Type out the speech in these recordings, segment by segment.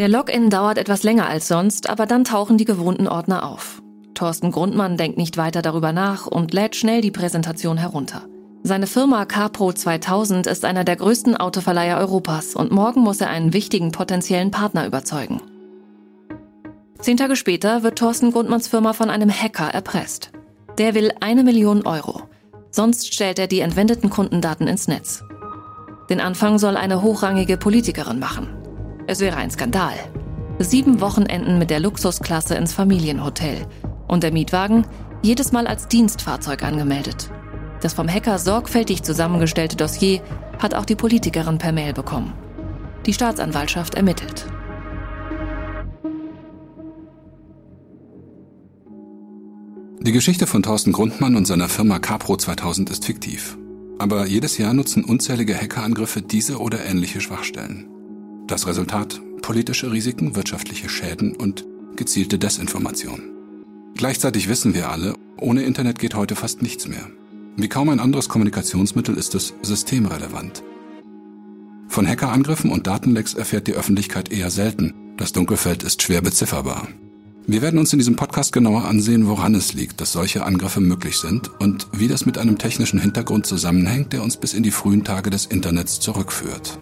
Der Login dauert etwas länger als sonst, aber dann tauchen die gewohnten Ordner auf. Thorsten Grundmann denkt nicht weiter darüber nach und lädt schnell die Präsentation herunter. Seine Firma CarPro 2000 ist einer der größten Autoverleiher Europas und morgen muss er einen wichtigen potenziellen Partner überzeugen. Zehn Tage später wird Thorsten Grundmanns Firma von einem Hacker erpresst. Der will eine Million Euro. Sonst stellt er die entwendeten Kundendaten ins Netz. Den Anfang soll eine hochrangige Politikerin machen. Es wäre ein Skandal. Sieben Wochenenden mit der Luxusklasse ins Familienhotel. Und der Mietwagen jedes Mal als Dienstfahrzeug angemeldet. Das vom Hacker sorgfältig zusammengestellte Dossier hat auch die Politikerin per Mail bekommen. Die Staatsanwaltschaft ermittelt. Die Geschichte von Thorsten Grundmann und seiner Firma Capro 2000 ist fiktiv. Aber jedes Jahr nutzen unzählige Hackerangriffe diese oder ähnliche Schwachstellen. Das Resultat politische Risiken, wirtschaftliche Schäden und gezielte Desinformation. Gleichzeitig wissen wir alle, ohne Internet geht heute fast nichts mehr. Wie kaum ein anderes Kommunikationsmittel ist es systemrelevant. Von Hackerangriffen und Datenlecks erfährt die Öffentlichkeit eher selten. Das Dunkelfeld ist schwer bezifferbar. Wir werden uns in diesem Podcast genauer ansehen, woran es liegt, dass solche Angriffe möglich sind und wie das mit einem technischen Hintergrund zusammenhängt, der uns bis in die frühen Tage des Internets zurückführt.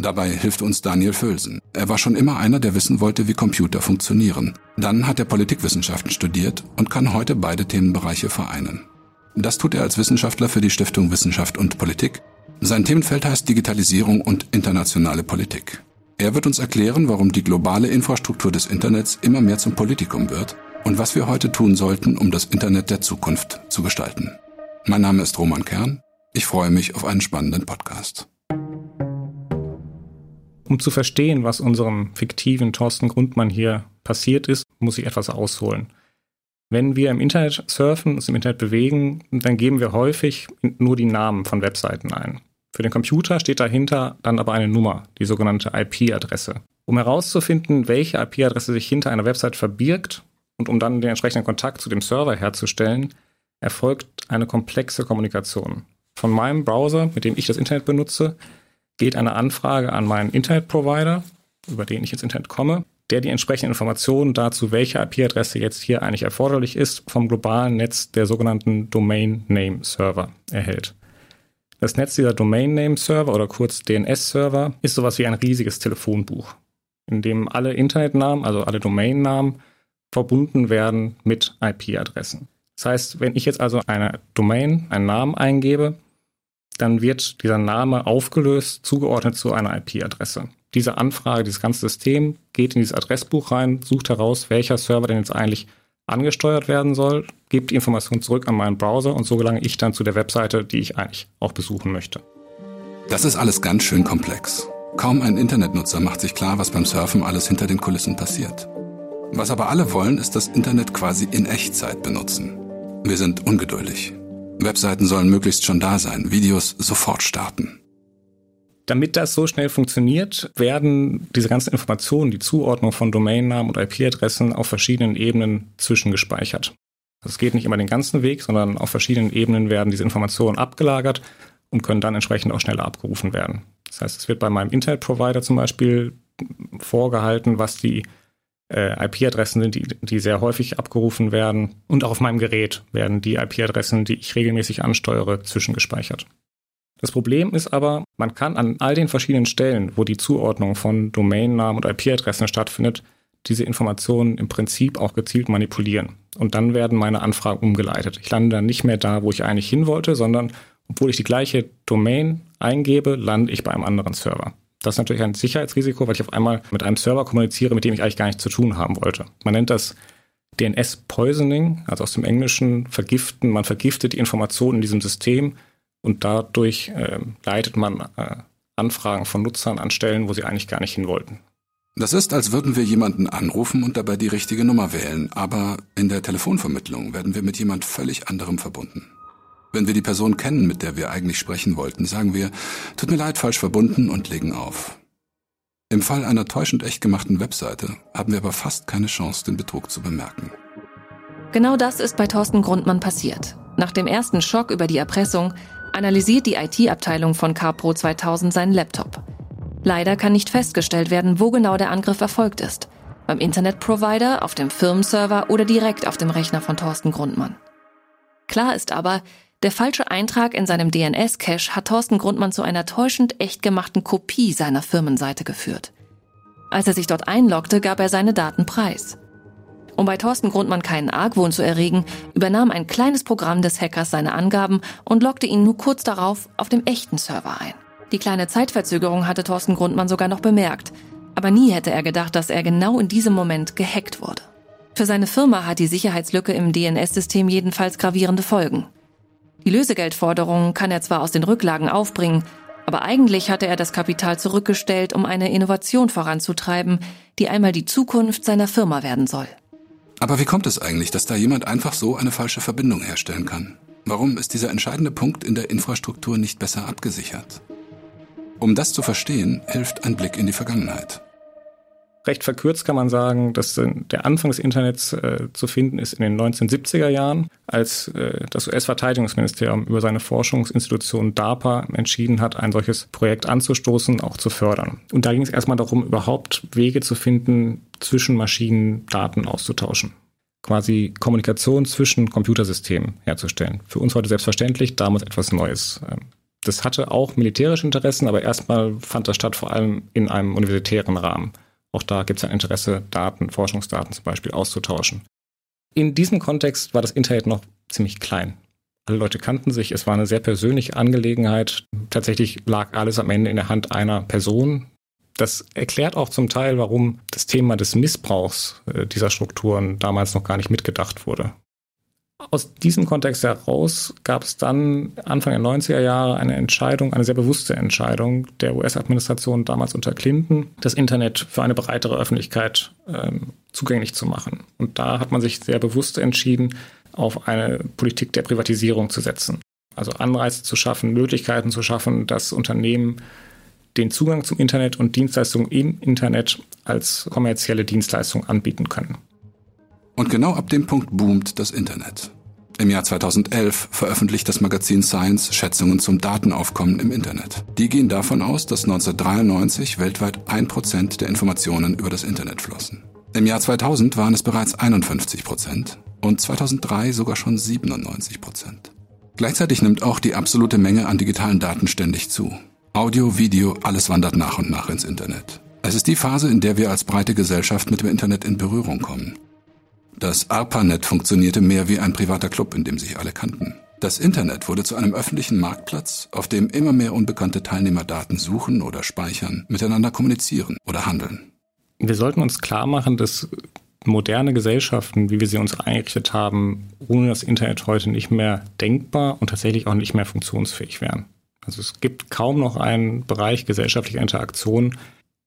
Dabei hilft uns Daniel Völsen. Er war schon immer einer, der wissen wollte, wie Computer funktionieren. Dann hat er Politikwissenschaften studiert und kann heute beide Themenbereiche vereinen. Das tut er als Wissenschaftler für die Stiftung Wissenschaft und Politik. Sein Themenfeld heißt Digitalisierung und internationale Politik. Er wird uns erklären, warum die globale Infrastruktur des Internets immer mehr zum Politikum wird und was wir heute tun sollten, um das Internet der Zukunft zu gestalten. Mein Name ist Roman Kern. Ich freue mich auf einen spannenden Podcast. Um zu verstehen, was unserem fiktiven Thorsten Grundmann hier passiert ist, muss ich etwas ausholen. Wenn wir im Internet surfen, uns im Internet bewegen, dann geben wir häufig nur die Namen von Webseiten ein. Für den Computer steht dahinter dann aber eine Nummer, die sogenannte IP-Adresse. Um herauszufinden, welche IP-Adresse sich hinter einer Website verbirgt und um dann den entsprechenden Kontakt zu dem Server herzustellen, erfolgt eine komplexe Kommunikation. Von meinem Browser, mit dem ich das Internet benutze, geht eine Anfrage an meinen Internetprovider, über den ich ins Internet komme, der die entsprechenden Informationen dazu, welche IP-Adresse jetzt hier eigentlich erforderlich ist, vom globalen Netz der sogenannten Domain Name Server erhält. Das Netz dieser Domain Name Server oder kurz DNS-Server ist sowas wie ein riesiges Telefonbuch, in dem alle Internetnamen, also alle Domainnamen, verbunden werden mit IP-Adressen. Das heißt, wenn ich jetzt also eine Domain, einen Namen eingebe, dann wird dieser Name aufgelöst, zugeordnet zu einer IP-Adresse. Diese Anfrage, dieses ganze System geht in dieses Adressbuch rein, sucht heraus, welcher Server denn jetzt eigentlich angesteuert werden soll, gibt die Information zurück an meinen Browser und so gelange ich dann zu der Webseite, die ich eigentlich auch besuchen möchte. Das ist alles ganz schön komplex. Kaum ein Internetnutzer macht sich klar, was beim Surfen alles hinter den Kulissen passiert. Was aber alle wollen, ist das Internet quasi in Echtzeit benutzen. Wir sind ungeduldig. Webseiten sollen möglichst schon da sein, Videos sofort starten. Damit das so schnell funktioniert, werden diese ganzen Informationen, die Zuordnung von Domainnamen und IP-Adressen auf verschiedenen Ebenen zwischengespeichert. Es geht nicht immer den ganzen Weg, sondern auf verschiedenen Ebenen werden diese Informationen abgelagert und können dann entsprechend auch schneller abgerufen werden. Das heißt, es wird bei meinem Internetprovider zum Beispiel vorgehalten, was die äh, IP-Adressen sind, die, die sehr häufig abgerufen werden. Und auch auf meinem Gerät werden die IP-Adressen, die ich regelmäßig ansteuere, zwischengespeichert. Das Problem ist aber, man kann an all den verschiedenen Stellen, wo die Zuordnung von Domainnamen und IP-Adressen stattfindet, diese Informationen im Prinzip auch gezielt manipulieren. Und dann werden meine Anfragen umgeleitet. Ich lande dann nicht mehr da, wo ich eigentlich hin wollte, sondern obwohl ich die gleiche Domain eingebe, lande ich bei einem anderen Server. Das ist natürlich ein Sicherheitsrisiko, weil ich auf einmal mit einem Server kommuniziere, mit dem ich eigentlich gar nichts zu tun haben wollte. Man nennt das DNS Poisoning, also aus dem Englischen vergiften. Man vergiftet die Informationen in diesem System und dadurch äh, leitet man äh, Anfragen von Nutzern an Stellen, wo sie eigentlich gar nicht hin wollten. Das ist, als würden wir jemanden anrufen und dabei die richtige Nummer wählen, aber in der Telefonvermittlung werden wir mit jemand völlig anderem verbunden. Wenn wir die Person kennen, mit der wir eigentlich sprechen wollten, sagen wir, tut mir leid, falsch verbunden und legen auf. Im Fall einer täuschend echt gemachten Webseite haben wir aber fast keine Chance, den Betrug zu bemerken. Genau das ist bei Thorsten Grundmann passiert. Nach dem ersten Schock über die Erpressung analysiert die IT-Abteilung von CarPro 2000 seinen Laptop. Leider kann nicht festgestellt werden, wo genau der Angriff erfolgt ist. Beim Internetprovider, auf dem Firmenserver oder direkt auf dem Rechner von Thorsten Grundmann. Klar ist aber, der falsche Eintrag in seinem DNS-Cache hat Thorsten Grundmann zu einer täuschend echt gemachten Kopie seiner Firmenseite geführt. Als er sich dort einloggte, gab er seine Daten preis. Um bei Thorsten Grundmann keinen Argwohn zu erregen, übernahm ein kleines Programm des Hackers seine Angaben und loggte ihn nur kurz darauf auf dem echten Server ein. Die kleine Zeitverzögerung hatte Thorsten Grundmann sogar noch bemerkt, aber nie hätte er gedacht, dass er genau in diesem Moment gehackt wurde. Für seine Firma hat die Sicherheitslücke im DNS-System jedenfalls gravierende Folgen. Die Lösegeldforderungen kann er zwar aus den Rücklagen aufbringen, aber eigentlich hatte er das Kapital zurückgestellt, um eine Innovation voranzutreiben, die einmal die Zukunft seiner Firma werden soll. Aber wie kommt es eigentlich, dass da jemand einfach so eine falsche Verbindung herstellen kann? Warum ist dieser entscheidende Punkt in der Infrastruktur nicht besser abgesichert? Um das zu verstehen, hilft ein Blick in die Vergangenheit. Recht verkürzt kann man sagen, dass äh, der Anfang des Internets äh, zu finden ist in den 1970er Jahren, als äh, das US-Verteidigungsministerium über seine Forschungsinstitution DARPA entschieden hat, ein solches Projekt anzustoßen, auch zu fördern. Und da ging es erstmal darum, überhaupt Wege zu finden, zwischen Maschinen Daten auszutauschen quasi Kommunikation zwischen Computersystemen herzustellen. Für uns heute selbstverständlich, damals etwas Neues. Ähm, das hatte auch militärische Interessen, aber erstmal fand das statt vor allem in einem universitären Rahmen. Auch da gibt es ein Interesse, Daten, Forschungsdaten zum Beispiel auszutauschen. In diesem Kontext war das Internet noch ziemlich klein. Alle Leute kannten sich, es war eine sehr persönliche Angelegenheit. Tatsächlich lag alles am Ende in der Hand einer Person. Das erklärt auch zum Teil, warum das Thema des Missbrauchs äh, dieser Strukturen damals noch gar nicht mitgedacht wurde. Aus diesem Kontext heraus gab es dann Anfang der 90er Jahre eine Entscheidung, eine sehr bewusste Entscheidung der US-Administration damals unter Clinton, das Internet für eine breitere Öffentlichkeit ähm, zugänglich zu machen. Und da hat man sich sehr bewusst entschieden, auf eine Politik der Privatisierung zu setzen. Also Anreize zu schaffen, Möglichkeiten zu schaffen, dass Unternehmen den Zugang zum Internet und Dienstleistungen im Internet als kommerzielle Dienstleistung anbieten können. Und genau ab dem Punkt boomt das Internet. Im Jahr 2011 veröffentlicht das Magazin Science Schätzungen zum Datenaufkommen im Internet. Die gehen davon aus, dass 1993 weltweit ein Prozent der Informationen über das Internet flossen. Im Jahr 2000 waren es bereits 51 Prozent und 2003 sogar schon 97 Prozent. Gleichzeitig nimmt auch die absolute Menge an digitalen Daten ständig zu. Audio, Video, alles wandert nach und nach ins Internet. Es ist die Phase, in der wir als breite Gesellschaft mit dem Internet in Berührung kommen. Das ARPANET funktionierte mehr wie ein privater Club, in dem sich alle kannten. Das Internet wurde zu einem öffentlichen Marktplatz, auf dem immer mehr unbekannte Teilnehmer Daten suchen oder speichern, miteinander kommunizieren oder handeln. Wir sollten uns klar machen, dass moderne Gesellschaften, wie wir sie uns eingerichtet haben, ohne das Internet heute nicht mehr denkbar und tatsächlich auch nicht mehr funktionsfähig wären. Also es gibt kaum noch einen Bereich gesellschaftlicher Interaktion,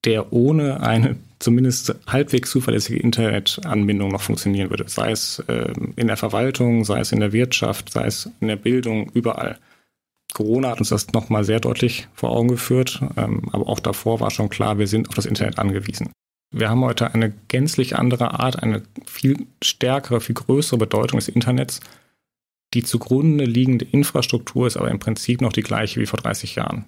der ohne eine zumindest halbwegs zuverlässige Internetanbindung noch funktionieren würde. Sei es äh, in der Verwaltung, sei es in der Wirtschaft, sei es in der Bildung, überall. Corona hat uns das nochmal sehr deutlich vor Augen geführt, ähm, aber auch davor war schon klar, wir sind auf das Internet angewiesen. Wir haben heute eine gänzlich andere Art, eine viel stärkere, viel größere Bedeutung des Internets. Die zugrunde liegende Infrastruktur ist aber im Prinzip noch die gleiche wie vor 30 Jahren.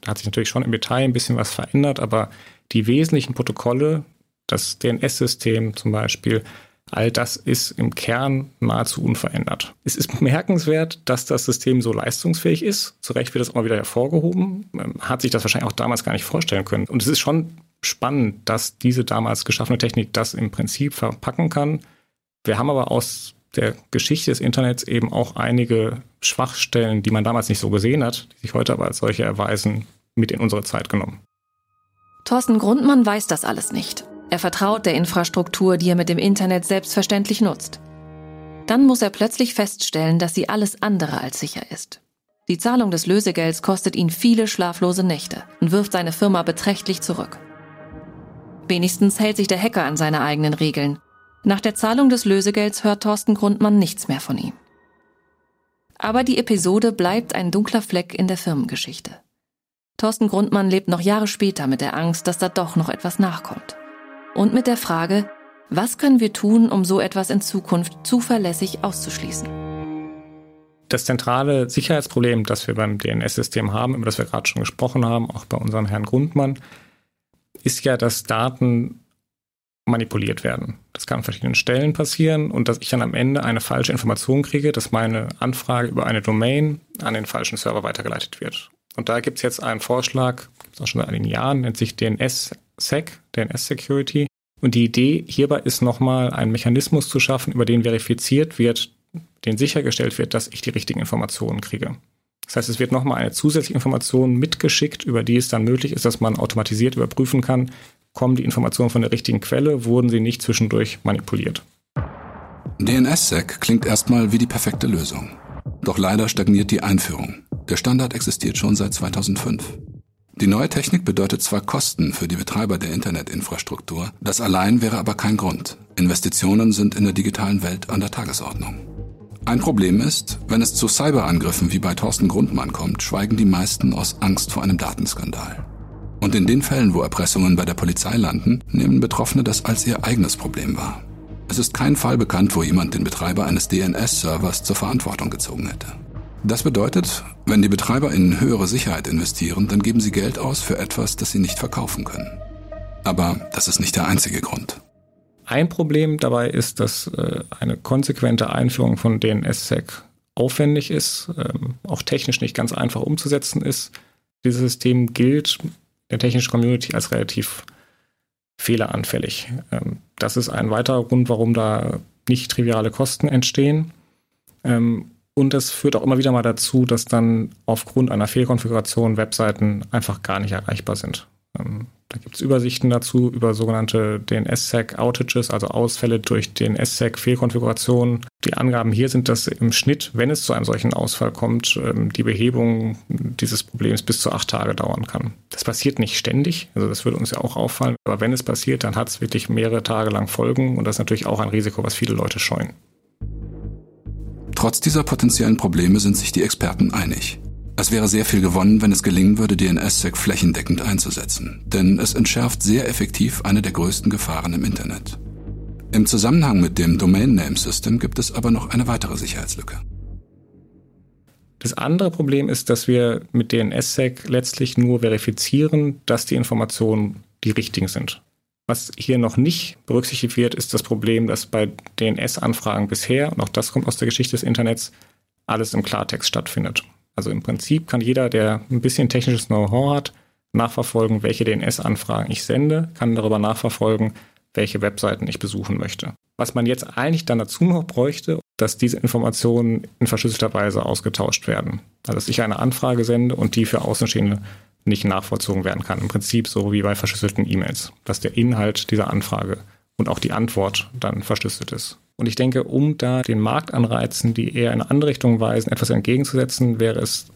Da hat sich natürlich schon im Detail ein bisschen was verändert, aber die wesentlichen Protokolle, das DNS-System zum Beispiel, all das ist im Kern nahezu unverändert. Es ist bemerkenswert, dass das System so leistungsfähig ist. Zu Recht wird das immer wieder hervorgehoben. Man hat sich das wahrscheinlich auch damals gar nicht vorstellen können. Und es ist schon spannend, dass diese damals geschaffene Technik das im Prinzip verpacken kann. Wir haben aber aus der Geschichte des Internets eben auch einige Schwachstellen, die man damals nicht so gesehen hat, die sich heute aber als solche erweisen, mit in unsere Zeit genommen. Thorsten Grundmann weiß das alles nicht. Er vertraut der Infrastruktur, die er mit dem Internet selbstverständlich nutzt. Dann muss er plötzlich feststellen, dass sie alles andere als sicher ist. Die Zahlung des Lösegelds kostet ihn viele schlaflose Nächte und wirft seine Firma beträchtlich zurück. Wenigstens hält sich der Hacker an seine eigenen Regeln nach der Zahlung des Lösegelds hört Thorsten Grundmann nichts mehr von ihm. Aber die Episode bleibt ein dunkler Fleck in der Firmengeschichte. Thorsten Grundmann lebt noch Jahre später mit der Angst, dass da doch noch etwas nachkommt. Und mit der Frage, was können wir tun, um so etwas in Zukunft zuverlässig auszuschließen? das zentrale Sicherheitsproblem, das wir beim DNS-System haben, über das wir gerade schon gesprochen haben, auch bei unserem Herrn Grundmann, ist ja, dass Daten manipuliert werden. Das kann an verschiedenen Stellen passieren und dass ich dann am Ende eine falsche Information kriege, dass meine Anfrage über eine Domain an den falschen Server weitergeleitet wird. Und da gibt es jetzt einen Vorschlag, gibt es auch schon seit einigen Jahren, nennt sich DNS-Sec, DNS-Security. Und die Idee hierbei ist nochmal einen Mechanismus zu schaffen, über den verifiziert wird, den sichergestellt wird, dass ich die richtigen Informationen kriege. Das heißt, es wird nochmal eine zusätzliche Information mitgeschickt, über die es dann möglich ist, dass man automatisiert überprüfen kann, kommen die Informationen von der richtigen Quelle, wurden sie nicht zwischendurch manipuliert. DNSSEC klingt erstmal wie die perfekte Lösung. Doch leider stagniert die Einführung. Der Standard existiert schon seit 2005. Die neue Technik bedeutet zwar Kosten für die Betreiber der Internetinfrastruktur, das allein wäre aber kein Grund. Investitionen sind in der digitalen Welt an der Tagesordnung. Ein Problem ist, wenn es zu Cyberangriffen wie bei Thorsten Grundmann kommt, schweigen die meisten aus Angst vor einem Datenskandal. Und in den Fällen, wo Erpressungen bei der Polizei landen, nehmen Betroffene das als ihr eigenes Problem wahr. Es ist kein Fall bekannt, wo jemand den Betreiber eines DNS-Servers zur Verantwortung gezogen hätte. Das bedeutet, wenn die Betreiber in höhere Sicherheit investieren, dann geben sie Geld aus für etwas, das sie nicht verkaufen können. Aber das ist nicht der einzige Grund. Ein Problem dabei ist, dass äh, eine konsequente Einführung von DNSSEC aufwendig ist, ähm, auch technisch nicht ganz einfach umzusetzen ist. Dieses System gilt der technischen Community als relativ fehleranfällig. Ähm, das ist ein weiterer Grund, warum da nicht triviale Kosten entstehen. Ähm, und es führt auch immer wieder mal dazu, dass dann aufgrund einer Fehlkonfiguration Webseiten einfach gar nicht erreichbar sind. Da gibt es Übersichten dazu über sogenannte DNSSEC-Outages, also Ausfälle durch DNSSEC-Fehlkonfigurationen. Die Angaben hier sind, dass im Schnitt, wenn es zu einem solchen Ausfall kommt, ähm, die Behebung dieses Problems bis zu acht Tage dauern kann. Das passiert nicht ständig, also das würde uns ja auch auffallen, aber wenn es passiert, dann hat es wirklich mehrere Tage lang Folgen und das ist natürlich auch ein Risiko, was viele Leute scheuen. Trotz dieser potenziellen Probleme sind sich die Experten einig. Es wäre sehr viel gewonnen, wenn es gelingen würde, DNSSEC flächendeckend einzusetzen, denn es entschärft sehr effektiv eine der größten Gefahren im Internet. Im Zusammenhang mit dem Domain Name System gibt es aber noch eine weitere Sicherheitslücke. Das andere Problem ist, dass wir mit DNSSEC letztlich nur verifizieren, dass die Informationen die richtigen sind. Was hier noch nicht berücksichtigt wird, ist das Problem, dass bei DNS-Anfragen bisher, und auch das kommt aus der Geschichte des Internets, alles im Klartext stattfindet. Also im Prinzip kann jeder, der ein bisschen technisches Know-how hat, nachverfolgen, welche DNS-Anfragen ich sende, kann darüber nachverfolgen, welche Webseiten ich besuchen möchte. Was man jetzt eigentlich dann dazu noch bräuchte, dass diese Informationen in verschlüsselter Weise ausgetauscht werden. Also dass ich eine Anfrage sende und die für Außenstehende nicht nachvollzogen werden kann. Im Prinzip so wie bei verschlüsselten E-Mails, dass der Inhalt dieser Anfrage und auch die Antwort dann verschlüsselt ist. Und ich denke, um da den Marktanreizen, die eher in eine andere Richtung weisen, etwas entgegenzusetzen, wäre es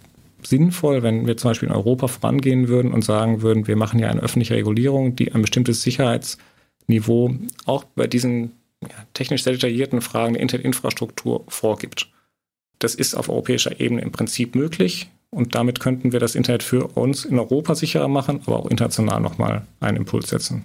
sinnvoll, wenn wir zum Beispiel in Europa vorangehen würden und sagen würden, wir machen ja eine öffentliche Regulierung, die ein bestimmtes Sicherheitsniveau auch bei diesen ja, technisch sehr detaillierten Fragen der Internetinfrastruktur vorgibt. Das ist auf europäischer Ebene im Prinzip möglich und damit könnten wir das Internet für uns in Europa sicherer machen, aber auch international nochmal einen Impuls setzen.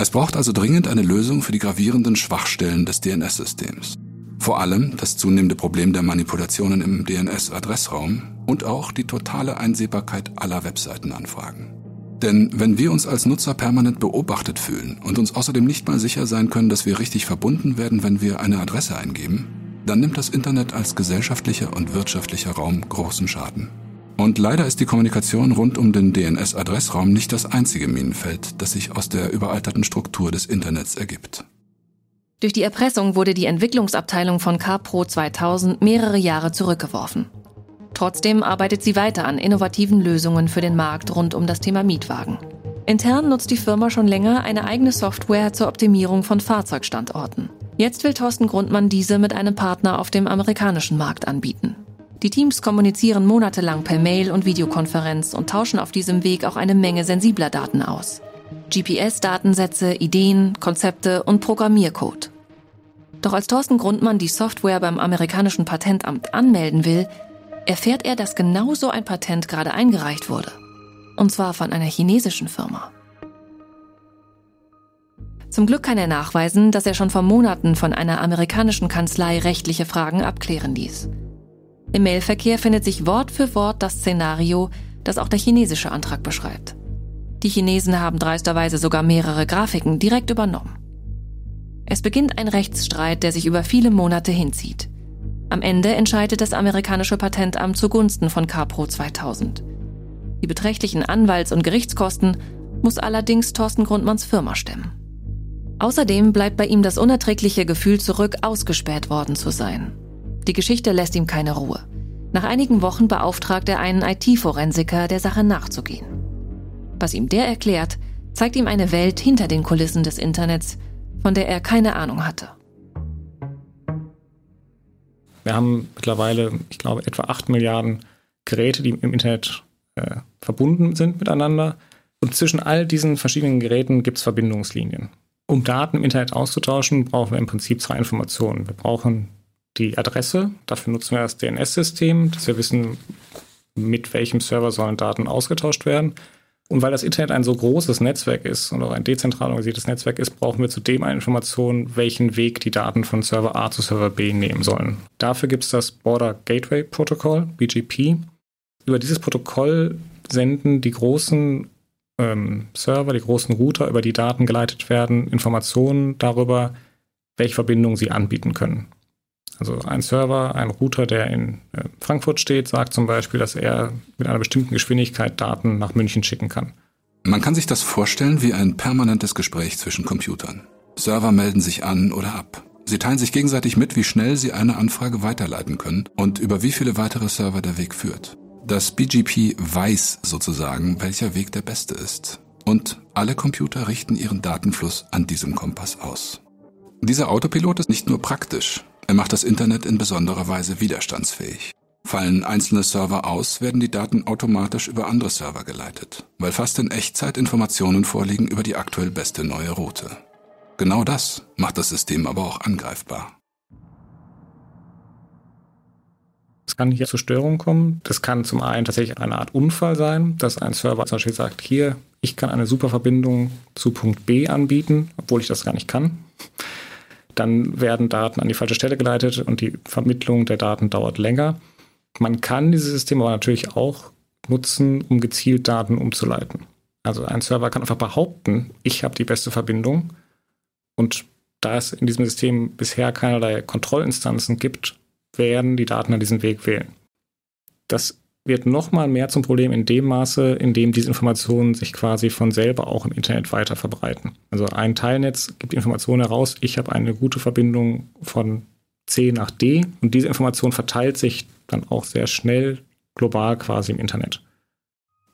Es braucht also dringend eine Lösung für die gravierenden Schwachstellen des DNS-Systems. Vor allem das zunehmende Problem der Manipulationen im DNS-Adressraum und auch die totale Einsehbarkeit aller Webseitenanfragen. Denn wenn wir uns als Nutzer permanent beobachtet fühlen und uns außerdem nicht mal sicher sein können, dass wir richtig verbunden werden, wenn wir eine Adresse eingeben, dann nimmt das Internet als gesellschaftlicher und wirtschaftlicher Raum großen Schaden. Und leider ist die Kommunikation rund um den DNS-Adressraum nicht das einzige Minenfeld, das sich aus der überalterten Struktur des Internets ergibt. Durch die Erpressung wurde die Entwicklungsabteilung von CarPro 2000 mehrere Jahre zurückgeworfen. Trotzdem arbeitet sie weiter an innovativen Lösungen für den Markt rund um das Thema Mietwagen. Intern nutzt die Firma schon länger eine eigene Software zur Optimierung von Fahrzeugstandorten. Jetzt will Thorsten Grundmann diese mit einem Partner auf dem amerikanischen Markt anbieten. Die Teams kommunizieren monatelang per Mail und Videokonferenz und tauschen auf diesem Weg auch eine Menge sensibler Daten aus. GPS-Datensätze, Ideen, Konzepte und Programmiercode. Doch als Thorsten Grundmann die Software beim amerikanischen Patentamt anmelden will, erfährt er, dass genau so ein Patent gerade eingereicht wurde. Und zwar von einer chinesischen Firma. Zum Glück kann er nachweisen, dass er schon vor Monaten von einer amerikanischen Kanzlei rechtliche Fragen abklären ließ. Im Mailverkehr findet sich Wort für Wort das Szenario, das auch der chinesische Antrag beschreibt. Die Chinesen haben dreisterweise sogar mehrere Grafiken direkt übernommen. Es beginnt ein Rechtsstreit, der sich über viele Monate hinzieht. Am Ende entscheidet das amerikanische Patentamt zugunsten von CarPro 2000. Die beträchtlichen Anwalts- und Gerichtskosten muss allerdings Thorsten Grundmanns Firma stemmen. Außerdem bleibt bei ihm das unerträgliche Gefühl zurück, ausgespäht worden zu sein. Die Geschichte lässt ihm keine Ruhe. Nach einigen Wochen beauftragt er einen IT-Forensiker, der Sache nachzugehen. Was ihm der erklärt, zeigt ihm eine Welt hinter den Kulissen des Internets, von der er keine Ahnung hatte. Wir haben mittlerweile, ich glaube, etwa 8 Milliarden Geräte, die im Internet äh, verbunden sind miteinander. Und zwischen all diesen verschiedenen Geräten gibt es Verbindungslinien. Um Daten im Internet auszutauschen, brauchen wir im Prinzip zwei Informationen. Wir brauchen die Adresse, dafür nutzen wir das DNS-System, dass wir wissen, mit welchem Server sollen Daten ausgetauscht werden. Und weil das Internet ein so großes Netzwerk ist und auch ein dezentral organisiertes Netzwerk ist, brauchen wir zudem eine Information, welchen Weg die Daten von Server A zu Server B nehmen sollen. Dafür gibt es das Border Gateway Protocol, BGP. Über dieses Protokoll senden die großen ähm, Server, die großen Router, über die Daten geleitet werden, Informationen darüber, welche Verbindungen sie anbieten können. Also ein Server, ein Router, der in äh, Frankfurt steht, sagt zum Beispiel, dass er mit einer bestimmten Geschwindigkeit Daten nach München schicken kann. Man kann sich das vorstellen wie ein permanentes Gespräch zwischen Computern. Server melden sich an oder ab. Sie teilen sich gegenseitig mit, wie schnell sie eine Anfrage weiterleiten können und über wie viele weitere Server der Weg führt. Das BGP weiß sozusagen, welcher Weg der beste ist. Und alle Computer richten ihren Datenfluss an diesem Kompass aus. Dieser Autopilot ist nicht nur praktisch, er macht das Internet in besonderer Weise widerstandsfähig. Fallen einzelne Server aus, werden die Daten automatisch über andere Server geleitet, weil fast in Echtzeit Informationen vorliegen über die aktuell beste neue Route. Genau das macht das System aber auch angreifbar. Es kann hier zu Störungen kommen. Das kann zum einen tatsächlich eine Art Unfall sein, dass ein Server zum Beispiel sagt, hier, ich kann eine super Verbindung zu Punkt B anbieten, obwohl ich das gar nicht kann dann werden Daten an die falsche Stelle geleitet und die Vermittlung der Daten dauert länger. Man kann dieses System aber natürlich auch nutzen, um gezielt Daten umzuleiten. Also ein Server kann einfach behaupten, ich habe die beste Verbindung und da es in diesem System bisher keinerlei Kontrollinstanzen gibt, werden die Daten an diesen Weg wählen. Das wird nochmal mehr zum Problem in dem Maße, in dem diese Informationen sich quasi von selber auch im Internet weiter verbreiten. Also ein Teilnetz gibt Informationen heraus, ich habe eine gute Verbindung von C nach D und diese Information verteilt sich dann auch sehr schnell global quasi im Internet.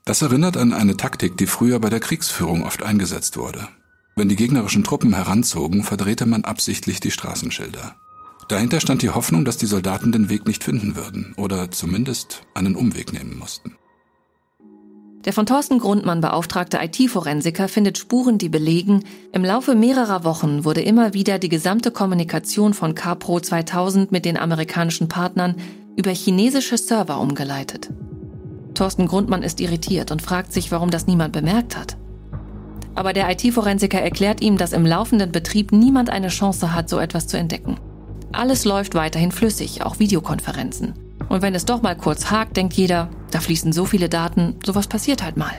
Das erinnert an eine Taktik, die früher bei der Kriegsführung oft eingesetzt wurde. Wenn die gegnerischen Truppen heranzogen, verdrehte man absichtlich die Straßenschilder. Dahinter stand die Hoffnung, dass die Soldaten den Weg nicht finden würden oder zumindest einen Umweg nehmen mussten. Der von Thorsten Grundmann beauftragte IT-Forensiker findet Spuren, die belegen, im Laufe mehrerer Wochen wurde immer wieder die gesamte Kommunikation von CarPro 2000 mit den amerikanischen Partnern über chinesische Server umgeleitet. Thorsten Grundmann ist irritiert und fragt sich, warum das niemand bemerkt hat. Aber der IT-Forensiker erklärt ihm, dass im laufenden Betrieb niemand eine Chance hat, so etwas zu entdecken. Alles läuft weiterhin flüssig, auch Videokonferenzen. Und wenn es doch mal kurz hakt, denkt jeder, da fließen so viele Daten, sowas passiert halt mal.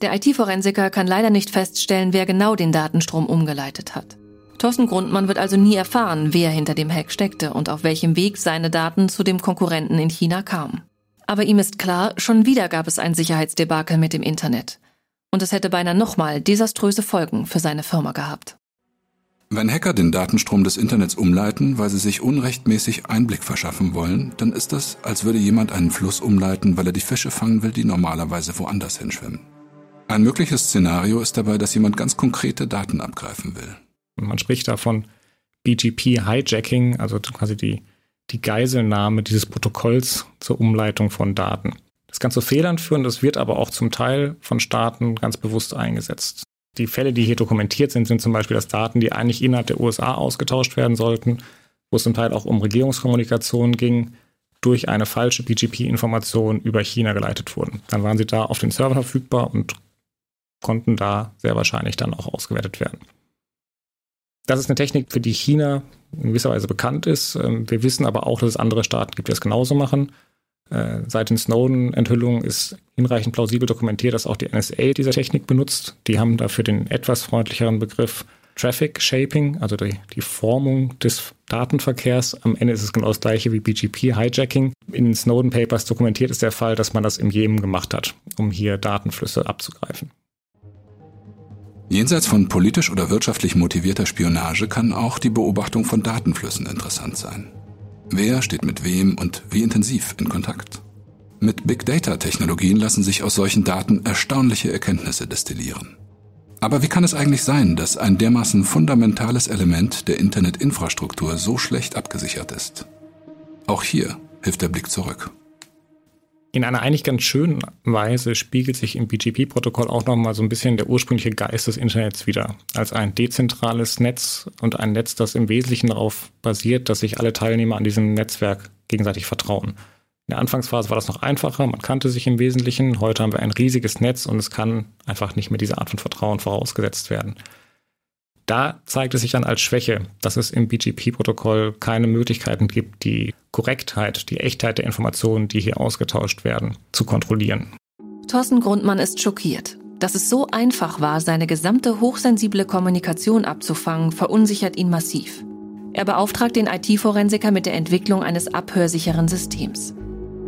Der IT-Forensiker kann leider nicht feststellen, wer genau den Datenstrom umgeleitet hat. Thorsten Grundmann wird also nie erfahren, wer hinter dem Hack steckte und auf welchem Weg seine Daten zu dem Konkurrenten in China kamen. Aber ihm ist klar, schon wieder gab es ein Sicherheitsdebakel mit dem Internet und es hätte beinahe nochmal desaströse Folgen für seine Firma gehabt. Wenn Hacker den Datenstrom des Internets umleiten, weil sie sich unrechtmäßig Einblick verschaffen wollen, dann ist das, als würde jemand einen Fluss umleiten, weil er die Fische fangen will, die normalerweise woanders hinschwimmen. Ein mögliches Szenario ist dabei, dass jemand ganz konkrete Daten abgreifen will. Man spricht davon BGP-Hijacking, also quasi die, die Geiselnahme dieses Protokolls zur Umleitung von Daten. Das kann zu Fehlern führen, das wird aber auch zum Teil von Staaten ganz bewusst eingesetzt. Die Fälle, die hier dokumentiert sind, sind zum Beispiel, dass Daten, die eigentlich innerhalb der USA ausgetauscht werden sollten, wo es zum Teil auch um Regierungskommunikation ging, durch eine falsche BGP-Information über China geleitet wurden. Dann waren sie da auf den Server verfügbar und konnten da sehr wahrscheinlich dann auch ausgewertet werden. Das ist eine Technik, für die China in gewisser Weise bekannt ist. Ähm, wir wissen aber auch, dass es andere Staaten gibt, die das genauso machen. Äh, seit den Snowden-Enthüllungen ist hinreichend plausibel dokumentiert, dass auch die NSA diese Technik benutzt. Die haben dafür den etwas freundlicheren Begriff Traffic Shaping, also die, die Formung des Datenverkehrs. Am Ende ist es genau das gleiche wie BGP Hijacking. In den Snowden Papers dokumentiert ist der Fall, dass man das im Jemen gemacht hat, um hier Datenflüsse abzugreifen. Jenseits von politisch oder wirtschaftlich motivierter Spionage kann auch die Beobachtung von Datenflüssen interessant sein. Wer steht mit wem und wie intensiv in Kontakt? Mit Big Data-Technologien lassen sich aus solchen Daten erstaunliche Erkenntnisse destillieren. Aber wie kann es eigentlich sein, dass ein dermaßen fundamentales Element der Internetinfrastruktur so schlecht abgesichert ist? Auch hier hilft der Blick zurück. In einer eigentlich ganz schönen Weise spiegelt sich im BGP-Protokoll auch nochmal so ein bisschen der ursprüngliche Geist des Internets wieder. Als ein dezentrales Netz und ein Netz, das im Wesentlichen darauf basiert, dass sich alle Teilnehmer an diesem Netzwerk gegenseitig vertrauen. In der Anfangsphase war das noch einfacher, man kannte sich im Wesentlichen. Heute haben wir ein riesiges Netz und es kann einfach nicht mehr diese Art von Vertrauen vorausgesetzt werden. Da zeigt es sich dann als Schwäche, dass es im BGP-Protokoll keine Möglichkeiten gibt, die Korrektheit, die Echtheit der Informationen, die hier ausgetauscht werden, zu kontrollieren. Thorsten Grundmann ist schockiert. Dass es so einfach war, seine gesamte hochsensible Kommunikation abzufangen, verunsichert ihn massiv. Er beauftragt den IT-Forensiker mit der Entwicklung eines abhörsicheren Systems.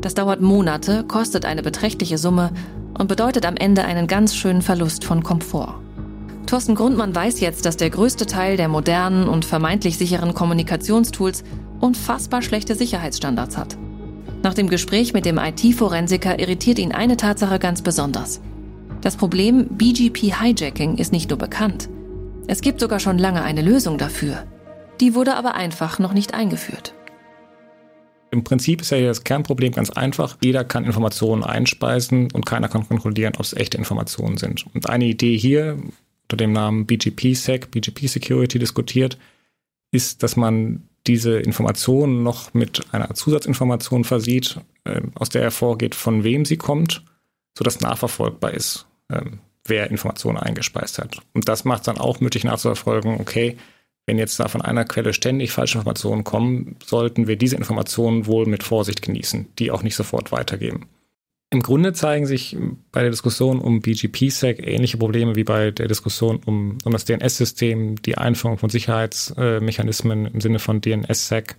Das dauert Monate, kostet eine beträchtliche Summe und bedeutet am Ende einen ganz schönen Verlust von Komfort. Thorsten Grundmann weiß jetzt, dass der größte Teil der modernen und vermeintlich sicheren Kommunikationstools unfassbar schlechte Sicherheitsstandards hat. Nach dem Gespräch mit dem IT-Forensiker irritiert ihn eine Tatsache ganz besonders. Das Problem BGP Hijacking ist nicht nur bekannt. Es gibt sogar schon lange eine Lösung dafür. Die wurde aber einfach noch nicht eingeführt. Im Prinzip ist ja das Kernproblem ganz einfach. Jeder kann Informationen einspeisen und keiner kann kontrollieren, ob es echte Informationen sind. Und eine Idee hier unter dem Namen BGP-Sec, BGP Security diskutiert, ist, dass man diese Informationen noch mit einer Zusatzinformation versieht, äh, aus der hervorgeht, von wem sie kommt, sodass nachverfolgbar ist, äh, wer Informationen eingespeist hat. Und das macht dann auch möglich nachzuverfolgen, okay, wenn jetzt da von einer Quelle ständig falsche Informationen kommen, sollten wir diese Informationen wohl mit Vorsicht genießen, die auch nicht sofort weitergeben. Im Grunde zeigen sich bei der Diskussion um BGP-SEC ähnliche Probleme wie bei der Diskussion um, um das DNS-System, die Einführung von Sicherheitsmechanismen im Sinne von DNS-SEC,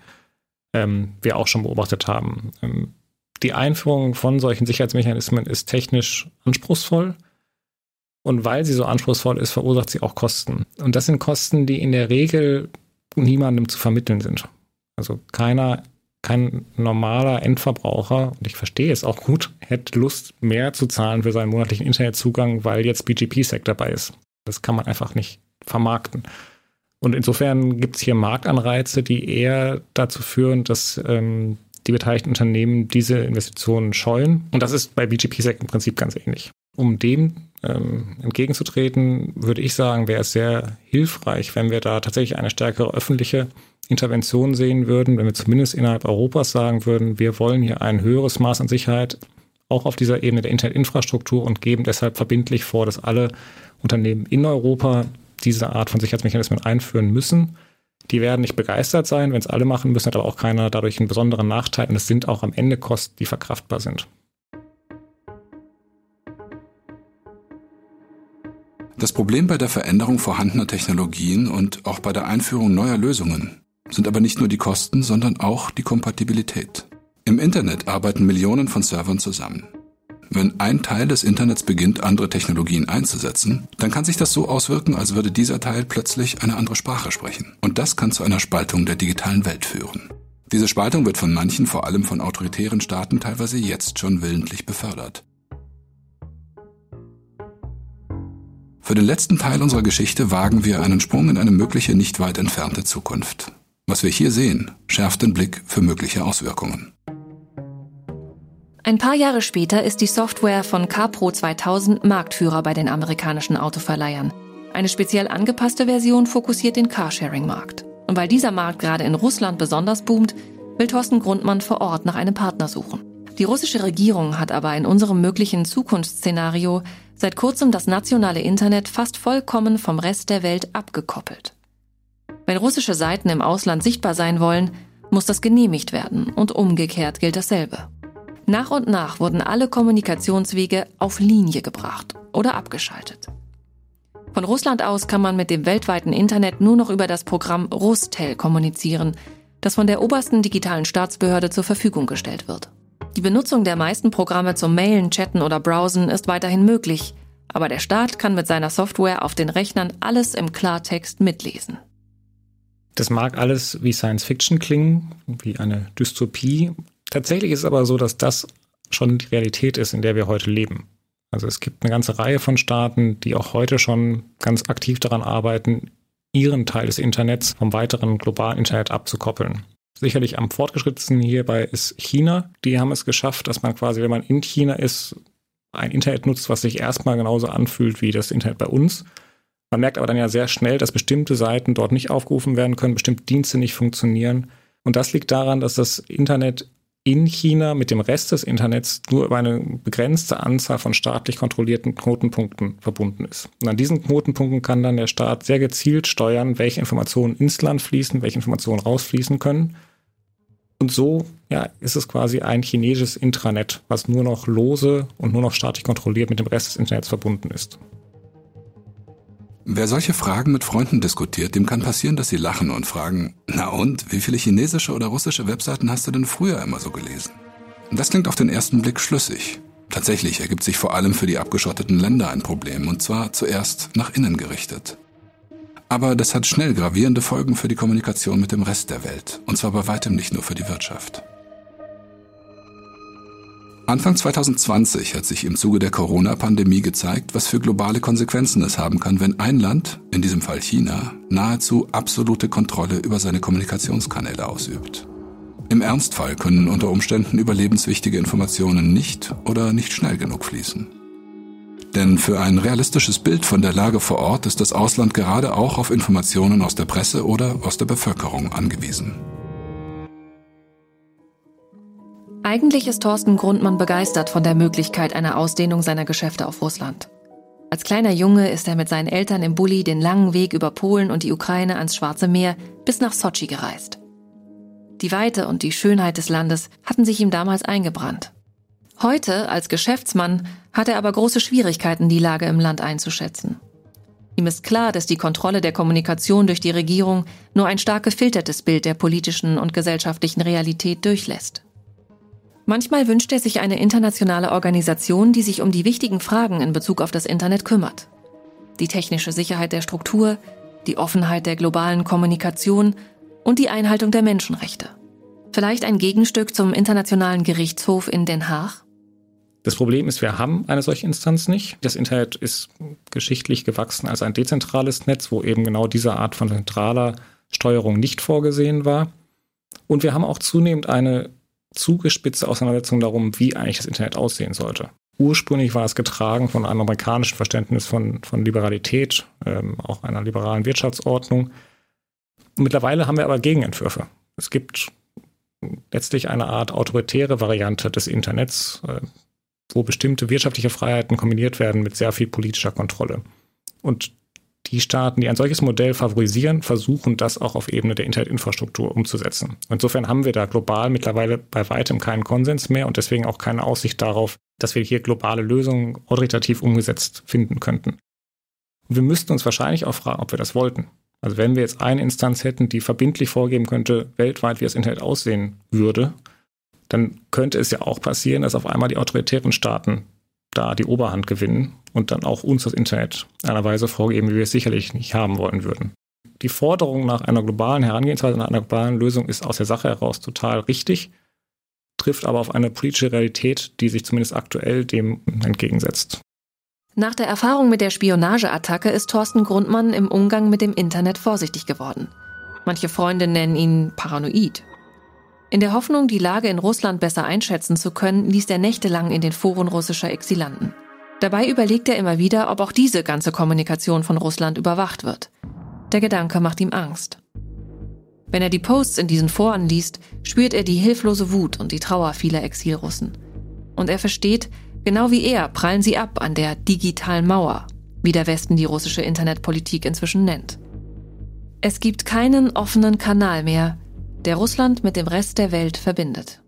ähm, wir auch schon beobachtet haben. Ähm, die Einführung von solchen Sicherheitsmechanismen ist technisch anspruchsvoll, und weil sie so anspruchsvoll ist, verursacht sie auch Kosten. Und das sind Kosten, die in der Regel niemandem zu vermitteln sind. Also keiner, kein normaler Endverbraucher, und ich verstehe es auch gut, hätte Lust, mehr zu zahlen für seinen monatlichen Internetzugang, weil jetzt BGP-Sec dabei ist. Das kann man einfach nicht vermarkten. Und insofern gibt es hier Marktanreize, die eher dazu führen, dass ähm, die beteiligten Unternehmen diese Investitionen scheuen. Und das ist bei BGP-Sec im Prinzip ganz ähnlich. Um dem ähm, entgegenzutreten, würde ich sagen, wäre es sehr hilfreich, wenn wir da tatsächlich eine stärkere öffentliche Intervention sehen würden, wenn wir zumindest innerhalb Europas sagen würden, wir wollen hier ein höheres Maß an Sicherheit auch auf dieser Ebene der Internetinfrastruktur und geben deshalb verbindlich vor, dass alle Unternehmen in Europa diese Art von Sicherheitsmechanismen einführen müssen. Die werden nicht begeistert sein, wenn es alle machen müssen, hat aber auch keiner dadurch einen besonderen Nachteil und es sind auch am Ende Kosten, die verkraftbar sind. Das Problem bei der Veränderung vorhandener Technologien und auch bei der Einführung neuer Lösungen sind aber nicht nur die Kosten, sondern auch die Kompatibilität. Im Internet arbeiten Millionen von Servern zusammen. Wenn ein Teil des Internets beginnt, andere Technologien einzusetzen, dann kann sich das so auswirken, als würde dieser Teil plötzlich eine andere Sprache sprechen. Und das kann zu einer Spaltung der digitalen Welt führen. Diese Spaltung wird von manchen, vor allem von autoritären Staaten, teilweise jetzt schon willentlich befördert. Für den letzten Teil unserer Geschichte wagen wir einen Sprung in eine mögliche nicht weit entfernte Zukunft. Was wir hier sehen, schärft den Blick für mögliche Auswirkungen. Ein paar Jahre später ist die Software von CarPro 2000 Marktführer bei den amerikanischen Autoverleihern. Eine speziell angepasste Version fokussiert den Carsharing-Markt. Und weil dieser Markt gerade in Russland besonders boomt, will Thorsten Grundmann vor Ort nach einem Partner suchen. Die russische Regierung hat aber in unserem möglichen Zukunftsszenario seit kurzem das nationale Internet fast vollkommen vom Rest der Welt abgekoppelt. Wenn russische Seiten im Ausland sichtbar sein wollen, muss das genehmigt werden und umgekehrt gilt dasselbe. Nach und nach wurden alle Kommunikationswege auf Linie gebracht oder abgeschaltet. Von Russland aus kann man mit dem weltweiten Internet nur noch über das Programm Rustel kommunizieren, das von der obersten digitalen Staatsbehörde zur Verfügung gestellt wird. Die Benutzung der meisten Programme zum Mailen, Chatten oder Browsen ist weiterhin möglich, aber der Staat kann mit seiner Software auf den Rechnern alles im Klartext mitlesen. Das mag alles wie Science Fiction klingen, wie eine Dystopie. Tatsächlich ist es aber so, dass das schon die Realität ist, in der wir heute leben. Also es gibt eine ganze Reihe von Staaten, die auch heute schon ganz aktiv daran arbeiten, ihren Teil des Internets vom weiteren globalen Internet abzukoppeln. Sicherlich am fortgeschrittensten hierbei ist China. Die haben es geschafft, dass man quasi, wenn man in China ist, ein Internet nutzt, was sich erstmal genauso anfühlt wie das Internet bei uns. Man merkt aber dann ja sehr schnell, dass bestimmte Seiten dort nicht aufgerufen werden können, bestimmte Dienste nicht funktionieren. Und das liegt daran, dass das Internet in China mit dem Rest des Internets nur über eine begrenzte Anzahl von staatlich kontrollierten Knotenpunkten verbunden ist. Und an diesen Knotenpunkten kann dann der Staat sehr gezielt steuern, welche Informationen ins Land fließen, welche Informationen rausfließen können. Und so ja, ist es quasi ein chinesisches Intranet, was nur noch lose und nur noch staatlich kontrolliert mit dem Rest des Internets verbunden ist. Wer solche Fragen mit Freunden diskutiert, dem kann passieren, dass sie lachen und fragen, na und, wie viele chinesische oder russische Webseiten hast du denn früher immer so gelesen? Das klingt auf den ersten Blick schlüssig. Tatsächlich ergibt sich vor allem für die abgeschotteten Länder ein Problem, und zwar zuerst nach innen gerichtet. Aber das hat schnell gravierende Folgen für die Kommunikation mit dem Rest der Welt, und zwar bei weitem nicht nur für die Wirtschaft. Anfang 2020 hat sich im Zuge der Corona-Pandemie gezeigt, was für globale Konsequenzen es haben kann, wenn ein Land, in diesem Fall China, nahezu absolute Kontrolle über seine Kommunikationskanäle ausübt. Im Ernstfall können unter Umständen überlebenswichtige Informationen nicht oder nicht schnell genug fließen. Denn für ein realistisches Bild von der Lage vor Ort ist das Ausland gerade auch auf Informationen aus der Presse oder aus der Bevölkerung angewiesen. Eigentlich ist Thorsten Grundmann begeistert von der Möglichkeit einer Ausdehnung seiner Geschäfte auf Russland. Als kleiner Junge ist er mit seinen Eltern im Bulli den langen Weg über Polen und die Ukraine ans Schwarze Meer bis nach Sochi gereist. Die Weite und die Schönheit des Landes hatten sich ihm damals eingebrannt. Heute, als Geschäftsmann, hat er aber große Schwierigkeiten, die Lage im Land einzuschätzen. Ihm ist klar, dass die Kontrolle der Kommunikation durch die Regierung nur ein stark gefiltertes Bild der politischen und gesellschaftlichen Realität durchlässt. Manchmal wünscht er sich eine internationale Organisation, die sich um die wichtigen Fragen in Bezug auf das Internet kümmert. Die technische Sicherheit der Struktur, die Offenheit der globalen Kommunikation und die Einhaltung der Menschenrechte. Vielleicht ein Gegenstück zum Internationalen Gerichtshof in Den Haag? Das Problem ist, wir haben eine solche Instanz nicht. Das Internet ist geschichtlich gewachsen als ein dezentrales Netz, wo eben genau diese Art von zentraler Steuerung nicht vorgesehen war. Und wir haben auch zunehmend eine zugespitzte Auseinandersetzung darum, wie eigentlich das Internet aussehen sollte. Ursprünglich war es getragen von einem amerikanischen Verständnis von, von Liberalität, ähm, auch einer liberalen Wirtschaftsordnung. Mittlerweile haben wir aber Gegenentwürfe. Es gibt letztlich eine Art autoritäre Variante des Internets, äh, wo bestimmte wirtschaftliche Freiheiten kombiniert werden mit sehr viel politischer Kontrolle. Und die Staaten, die ein solches Modell favorisieren, versuchen das auch auf Ebene der Internetinfrastruktur umzusetzen. Insofern haben wir da global mittlerweile bei weitem keinen Konsens mehr und deswegen auch keine Aussicht darauf, dass wir hier globale Lösungen autoritativ umgesetzt finden könnten. wir müssten uns wahrscheinlich auch fragen, ob wir das wollten. Also wenn wir jetzt eine Instanz hätten, die verbindlich vorgeben könnte, weltweit, wie das Internet aussehen würde, dann könnte es ja auch passieren, dass auf einmal die autoritären Staaten da die Oberhand gewinnen und dann auch uns das Internet einer Weise vorgeben, wie wir es sicherlich nicht haben wollen würden. Die Forderung nach einer globalen Herangehensweise, nach einer globalen Lösung ist aus der Sache heraus total richtig, trifft aber auf eine politische Realität, die sich zumindest aktuell dem entgegensetzt. Nach der Erfahrung mit der Spionageattacke ist Thorsten Grundmann im Umgang mit dem Internet vorsichtig geworden. Manche Freunde nennen ihn paranoid. In der Hoffnung, die Lage in Russland besser einschätzen zu können, liest er nächtelang in den Foren russischer Exilanten. Dabei überlegt er immer wieder, ob auch diese ganze Kommunikation von Russland überwacht wird. Der Gedanke macht ihm Angst. Wenn er die Posts in diesen Foren liest, spürt er die hilflose Wut und die Trauer vieler Exilrussen. Und er versteht, genau wie er prallen sie ab an der digitalen Mauer, wie der Westen die russische Internetpolitik inzwischen nennt. Es gibt keinen offenen Kanal mehr, der Russland mit dem Rest der Welt verbindet.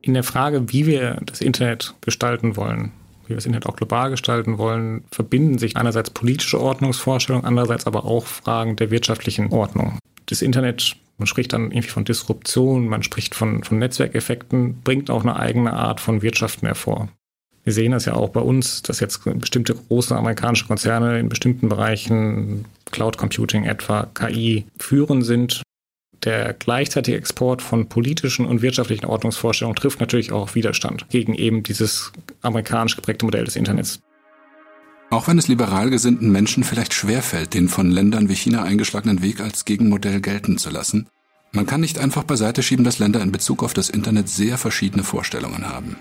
In der Frage, wie wir das Internet gestalten wollen, wie wir das Internet auch global gestalten wollen, verbinden sich einerseits politische Ordnungsvorstellungen, andererseits aber auch Fragen der wirtschaftlichen Ordnung. Das Internet, man spricht dann irgendwie von Disruption, man spricht von, von Netzwerkeffekten, bringt auch eine eigene Art von Wirtschaften hervor. Wir sehen das ja auch bei uns, dass jetzt bestimmte große amerikanische Konzerne in bestimmten Bereichen, Cloud Computing etwa, KI, führend sind. Der gleichzeitige Export von politischen und wirtschaftlichen Ordnungsvorstellungen trifft natürlich auch Widerstand gegen eben dieses amerikanisch geprägte Modell des Internets. Auch wenn es liberal gesinnten Menschen vielleicht schwerfällt, den von Ländern wie China eingeschlagenen Weg als Gegenmodell gelten zu lassen, man kann nicht einfach beiseite schieben, dass Länder in Bezug auf das Internet sehr verschiedene Vorstellungen haben.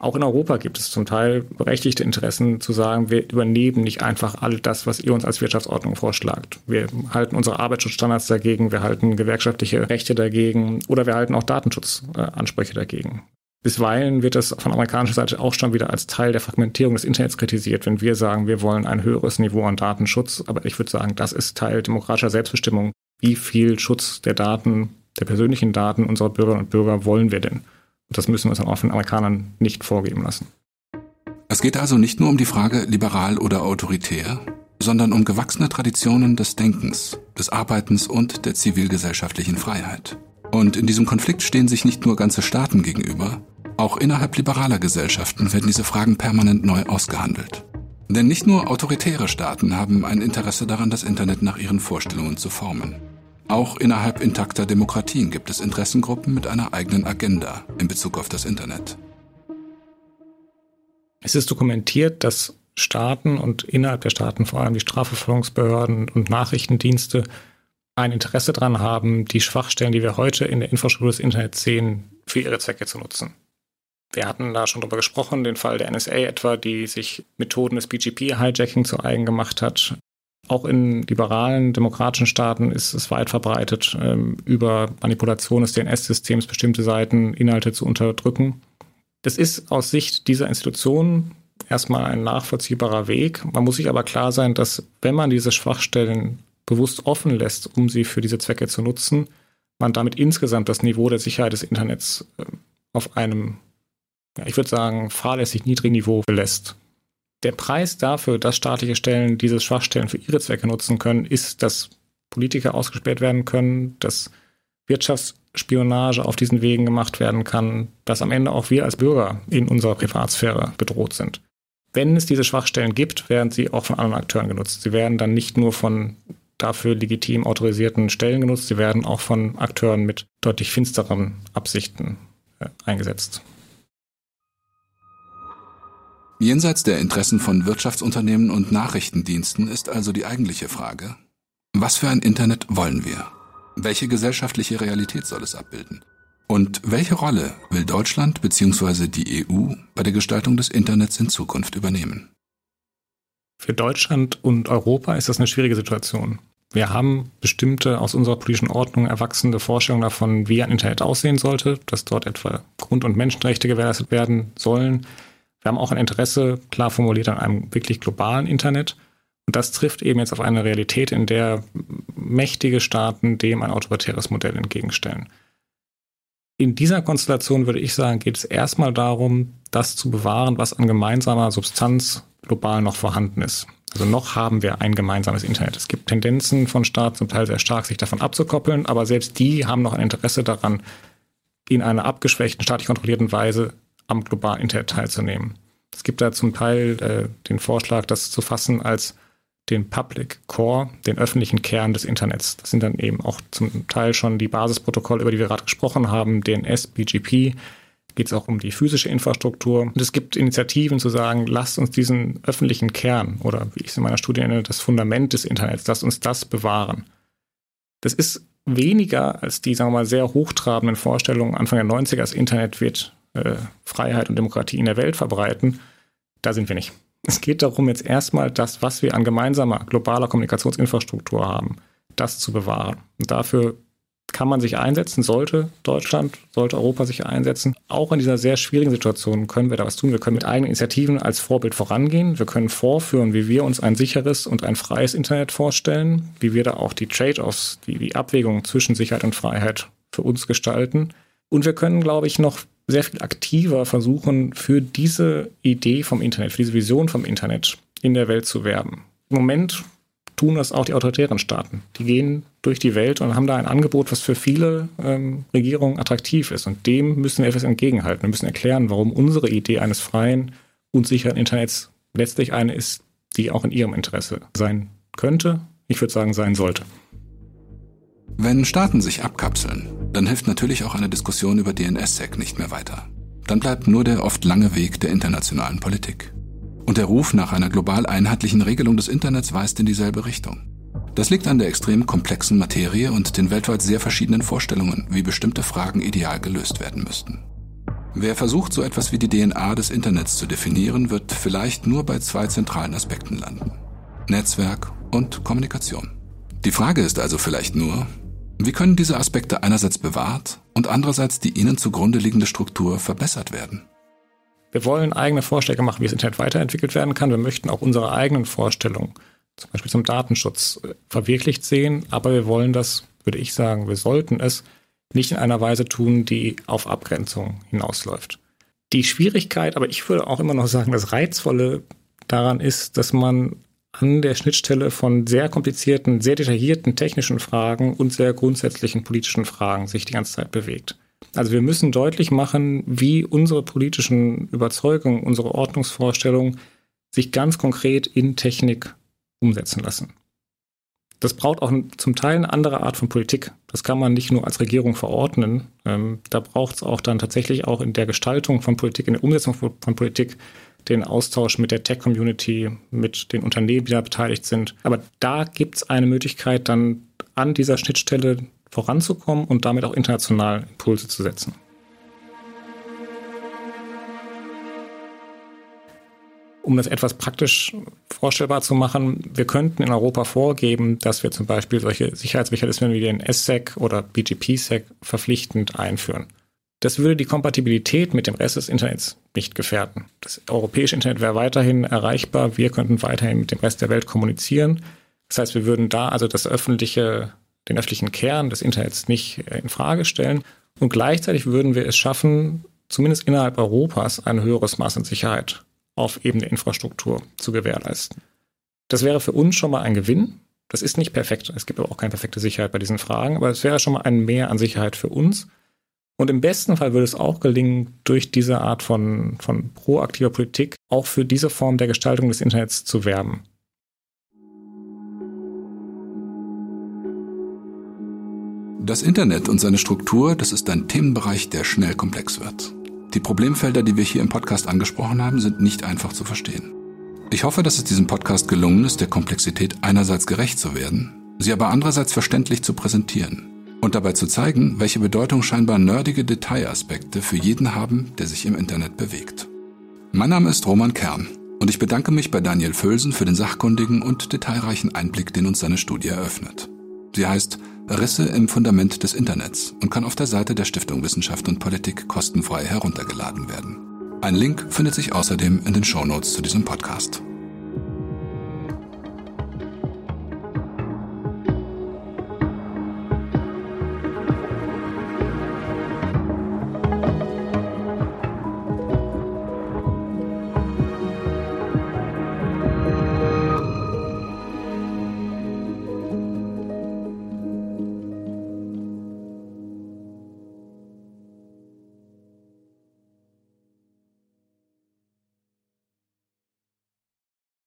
Auch in Europa gibt es zum Teil berechtigte Interessen zu sagen, wir übernehmen nicht einfach all das, was ihr uns als Wirtschaftsordnung vorschlagt. Wir halten unsere Arbeitsschutzstandards dagegen, wir halten gewerkschaftliche Rechte dagegen oder wir halten auch Datenschutzansprüche dagegen. Bisweilen wird das von amerikanischer Seite auch schon wieder als Teil der Fragmentierung des Internets kritisiert, wenn wir sagen, wir wollen ein höheres Niveau an Datenschutz. Aber ich würde sagen, das ist Teil demokratischer Selbstbestimmung. Wie viel Schutz der Daten, der persönlichen Daten unserer Bürgerinnen und Bürger wollen wir denn? Das müssen wir uns dann auch von Amerikanern nicht vorgeben lassen. Es geht also nicht nur um die Frage liberal oder autoritär, sondern um gewachsene Traditionen des Denkens, des Arbeitens und der zivilgesellschaftlichen Freiheit. Und in diesem Konflikt stehen sich nicht nur ganze Staaten gegenüber, auch innerhalb liberaler Gesellschaften werden diese Fragen permanent neu ausgehandelt. Denn nicht nur autoritäre Staaten haben ein Interesse daran, das Internet nach ihren Vorstellungen zu formen. Auch innerhalb intakter Demokratien gibt es Interessengruppen mit einer eigenen Agenda in Bezug auf das Internet. Es ist dokumentiert, dass Staaten und innerhalb der Staaten vor allem die Strafverfolgungsbehörden und Nachrichtendienste ein Interesse daran haben, die Schwachstellen, die wir heute in der Infrastruktur des Internets sehen, für ihre Zwecke zu nutzen. Wir hatten da schon drüber gesprochen, den Fall der NSA etwa, die sich Methoden des BGP-Hijacking zu eigen gemacht hat, auch in liberalen, demokratischen Staaten ist es weit verbreitet, ähm, über Manipulation des DNS-Systems bestimmte Seiten, Inhalte zu unterdrücken. Das ist aus Sicht dieser Institutionen erstmal ein nachvollziehbarer Weg. Man muss sich aber klar sein, dass wenn man diese Schwachstellen bewusst offen lässt, um sie für diese Zwecke zu nutzen, man damit insgesamt das Niveau der Sicherheit des Internets ähm, auf einem, ich würde sagen, fahrlässig niedrigen Niveau belässt. Der Preis dafür, dass staatliche Stellen diese Schwachstellen für ihre Zwecke nutzen können, ist, dass Politiker ausgespäht werden können, dass Wirtschaftsspionage auf diesen Wegen gemacht werden kann, dass am Ende auch wir als Bürger in unserer Privatsphäre bedroht sind. Wenn es diese Schwachstellen gibt, werden sie auch von anderen Akteuren genutzt. Sie werden dann nicht nur von dafür legitim autorisierten Stellen genutzt, sie werden auch von Akteuren mit deutlich finsteren Absichten äh, eingesetzt. Jenseits der Interessen von Wirtschaftsunternehmen und Nachrichtendiensten ist also die eigentliche Frage, was für ein Internet wollen wir? Welche gesellschaftliche Realität soll es abbilden? Und welche Rolle will Deutschland bzw. die EU bei der Gestaltung des Internets in Zukunft übernehmen? Für Deutschland und Europa ist das eine schwierige Situation. Wir haben bestimmte aus unserer politischen Ordnung erwachsene Vorstellungen davon, wie ein Internet aussehen sollte, dass dort etwa Grund- und Menschenrechte gewährleistet werden sollen, wir haben auch ein Interesse, klar formuliert, an einem wirklich globalen Internet. Und das trifft eben jetzt auf eine Realität, in der mächtige Staaten dem ein autoritäres Modell entgegenstellen. In dieser Konstellation würde ich sagen, geht es erstmal darum, das zu bewahren, was an gemeinsamer Substanz global noch vorhanden ist. Also noch haben wir ein gemeinsames Internet. Es gibt Tendenzen von Staaten zum Teil sehr stark, sich davon abzukoppeln, aber selbst die haben noch ein Interesse daran, in einer abgeschwächten, staatlich kontrollierten Weise am globalen Internet teilzunehmen. Es gibt da zum Teil äh, den Vorschlag, das zu fassen als den Public Core, den öffentlichen Kern des Internets. Das sind dann eben auch zum Teil schon die Basisprotokolle, über die wir gerade gesprochen haben, DNS, BGP. Geht es auch um die physische Infrastruktur. Und es gibt Initiativen zu sagen, lasst uns diesen öffentlichen Kern oder wie ich es in meiner Studie nenne, das Fundament des Internets, lasst uns das bewahren. Das ist weniger als die, sagen wir mal, sehr hochtrabenden Vorstellungen Anfang der 90er, das Internet wird äh, Freiheit und Demokratie in der Welt verbreiten, da sind wir nicht. Es geht darum, jetzt erstmal das, was wir an gemeinsamer globaler Kommunikationsinfrastruktur haben, das zu bewahren. Und dafür kann man sich einsetzen, sollte Deutschland, sollte Europa sich einsetzen. Auch in dieser sehr schwierigen Situation können wir da was tun. Wir können mit eigenen Initiativen als Vorbild vorangehen. Wir können vorführen, wie wir uns ein sicheres und ein freies Internet vorstellen, wie wir da auch die Trade-offs, die, die Abwägung zwischen Sicherheit und Freiheit für uns gestalten. Und wir können, glaube ich, noch sehr viel aktiver versuchen, für diese Idee vom Internet, für diese Vision vom Internet in der Welt zu werben. Im Moment tun das auch die autoritären Staaten. Die gehen durch die Welt und haben da ein Angebot, was für viele ähm, Regierungen attraktiv ist. Und dem müssen wir etwas entgegenhalten. Wir müssen erklären, warum unsere Idee eines freien und sicheren Internets letztlich eine ist, die auch in ihrem Interesse sein könnte. Ich würde sagen, sein sollte. Wenn Staaten sich abkapseln, dann hilft natürlich auch eine Diskussion über DNSSEC nicht mehr weiter. Dann bleibt nur der oft lange Weg der internationalen Politik. Und der Ruf nach einer global einheitlichen Regelung des Internets weist in dieselbe Richtung. Das liegt an der extrem komplexen Materie und den weltweit sehr verschiedenen Vorstellungen, wie bestimmte Fragen ideal gelöst werden müssten. Wer versucht, so etwas wie die DNA des Internets zu definieren, wird vielleicht nur bei zwei zentralen Aspekten landen. Netzwerk und Kommunikation. Die Frage ist also vielleicht nur, wie können diese Aspekte einerseits bewahrt und andererseits die ihnen zugrunde liegende Struktur verbessert werden? Wir wollen eigene Vorschläge machen, wie das Internet weiterentwickelt werden kann. Wir möchten auch unsere eigenen Vorstellungen, zum Beispiel zum Datenschutz, verwirklicht sehen. Aber wir wollen das, würde ich sagen, wir sollten es nicht in einer Weise tun, die auf Abgrenzung hinausläuft. Die Schwierigkeit, aber ich würde auch immer noch sagen, das Reizvolle daran ist, dass man an der Schnittstelle von sehr komplizierten, sehr detaillierten technischen Fragen und sehr grundsätzlichen politischen Fragen sich die ganze Zeit bewegt. Also wir müssen deutlich machen, wie unsere politischen Überzeugungen, unsere Ordnungsvorstellungen sich ganz konkret in Technik umsetzen lassen. Das braucht auch zum Teil eine andere Art von Politik. Das kann man nicht nur als Regierung verordnen. Ähm, da braucht es auch dann tatsächlich auch in der Gestaltung von Politik, in der Umsetzung von, von Politik den Austausch mit der Tech-Community, mit den Unternehmen, die da beteiligt sind. Aber da gibt es eine Möglichkeit, dann an dieser Schnittstelle voranzukommen und damit auch international Impulse zu setzen. Um das etwas praktisch vorstellbar zu machen, wir könnten in Europa vorgeben, dass wir zum Beispiel solche Sicherheitsmechanismen wie den SSEC oder BGP-SEC verpflichtend einführen. Das würde die Kompatibilität mit dem Rest des Internets nicht gefährden. Das europäische Internet wäre weiterhin erreichbar, wir könnten weiterhin mit dem Rest der Welt kommunizieren. Das heißt, wir würden da also das öffentliche den öffentlichen Kern des Internets nicht in Frage stellen. Und gleichzeitig würden wir es schaffen, zumindest innerhalb Europas ein höheres Maß an Sicherheit auf Ebene Infrastruktur zu gewährleisten. Das wäre für uns schon mal ein Gewinn. Das ist nicht perfekt. Es gibt aber auch keine perfekte Sicherheit bei diesen Fragen, aber es wäre schon mal ein Mehr an Sicherheit für uns. Und im besten Fall würde es auch gelingen, durch diese Art von, von proaktiver Politik auch für diese Form der Gestaltung des Internets zu werben. Das Internet und seine Struktur, das ist ein Themenbereich, der schnell komplex wird. Die Problemfelder, die wir hier im Podcast angesprochen haben, sind nicht einfach zu verstehen. Ich hoffe, dass es diesem Podcast gelungen ist, der Komplexität einerseits gerecht zu werden, sie aber andererseits verständlich zu präsentieren und dabei zu zeigen, welche Bedeutung scheinbar nerdige Detailaspekte für jeden haben, der sich im Internet bewegt. Mein Name ist Roman Kern und ich bedanke mich bei Daniel Völsen für den sachkundigen und detailreichen Einblick, den uns seine Studie eröffnet. Sie heißt Risse im Fundament des Internets und kann auf der Seite der Stiftung Wissenschaft und Politik kostenfrei heruntergeladen werden. Ein Link findet sich außerdem in den Shownotes zu diesem Podcast.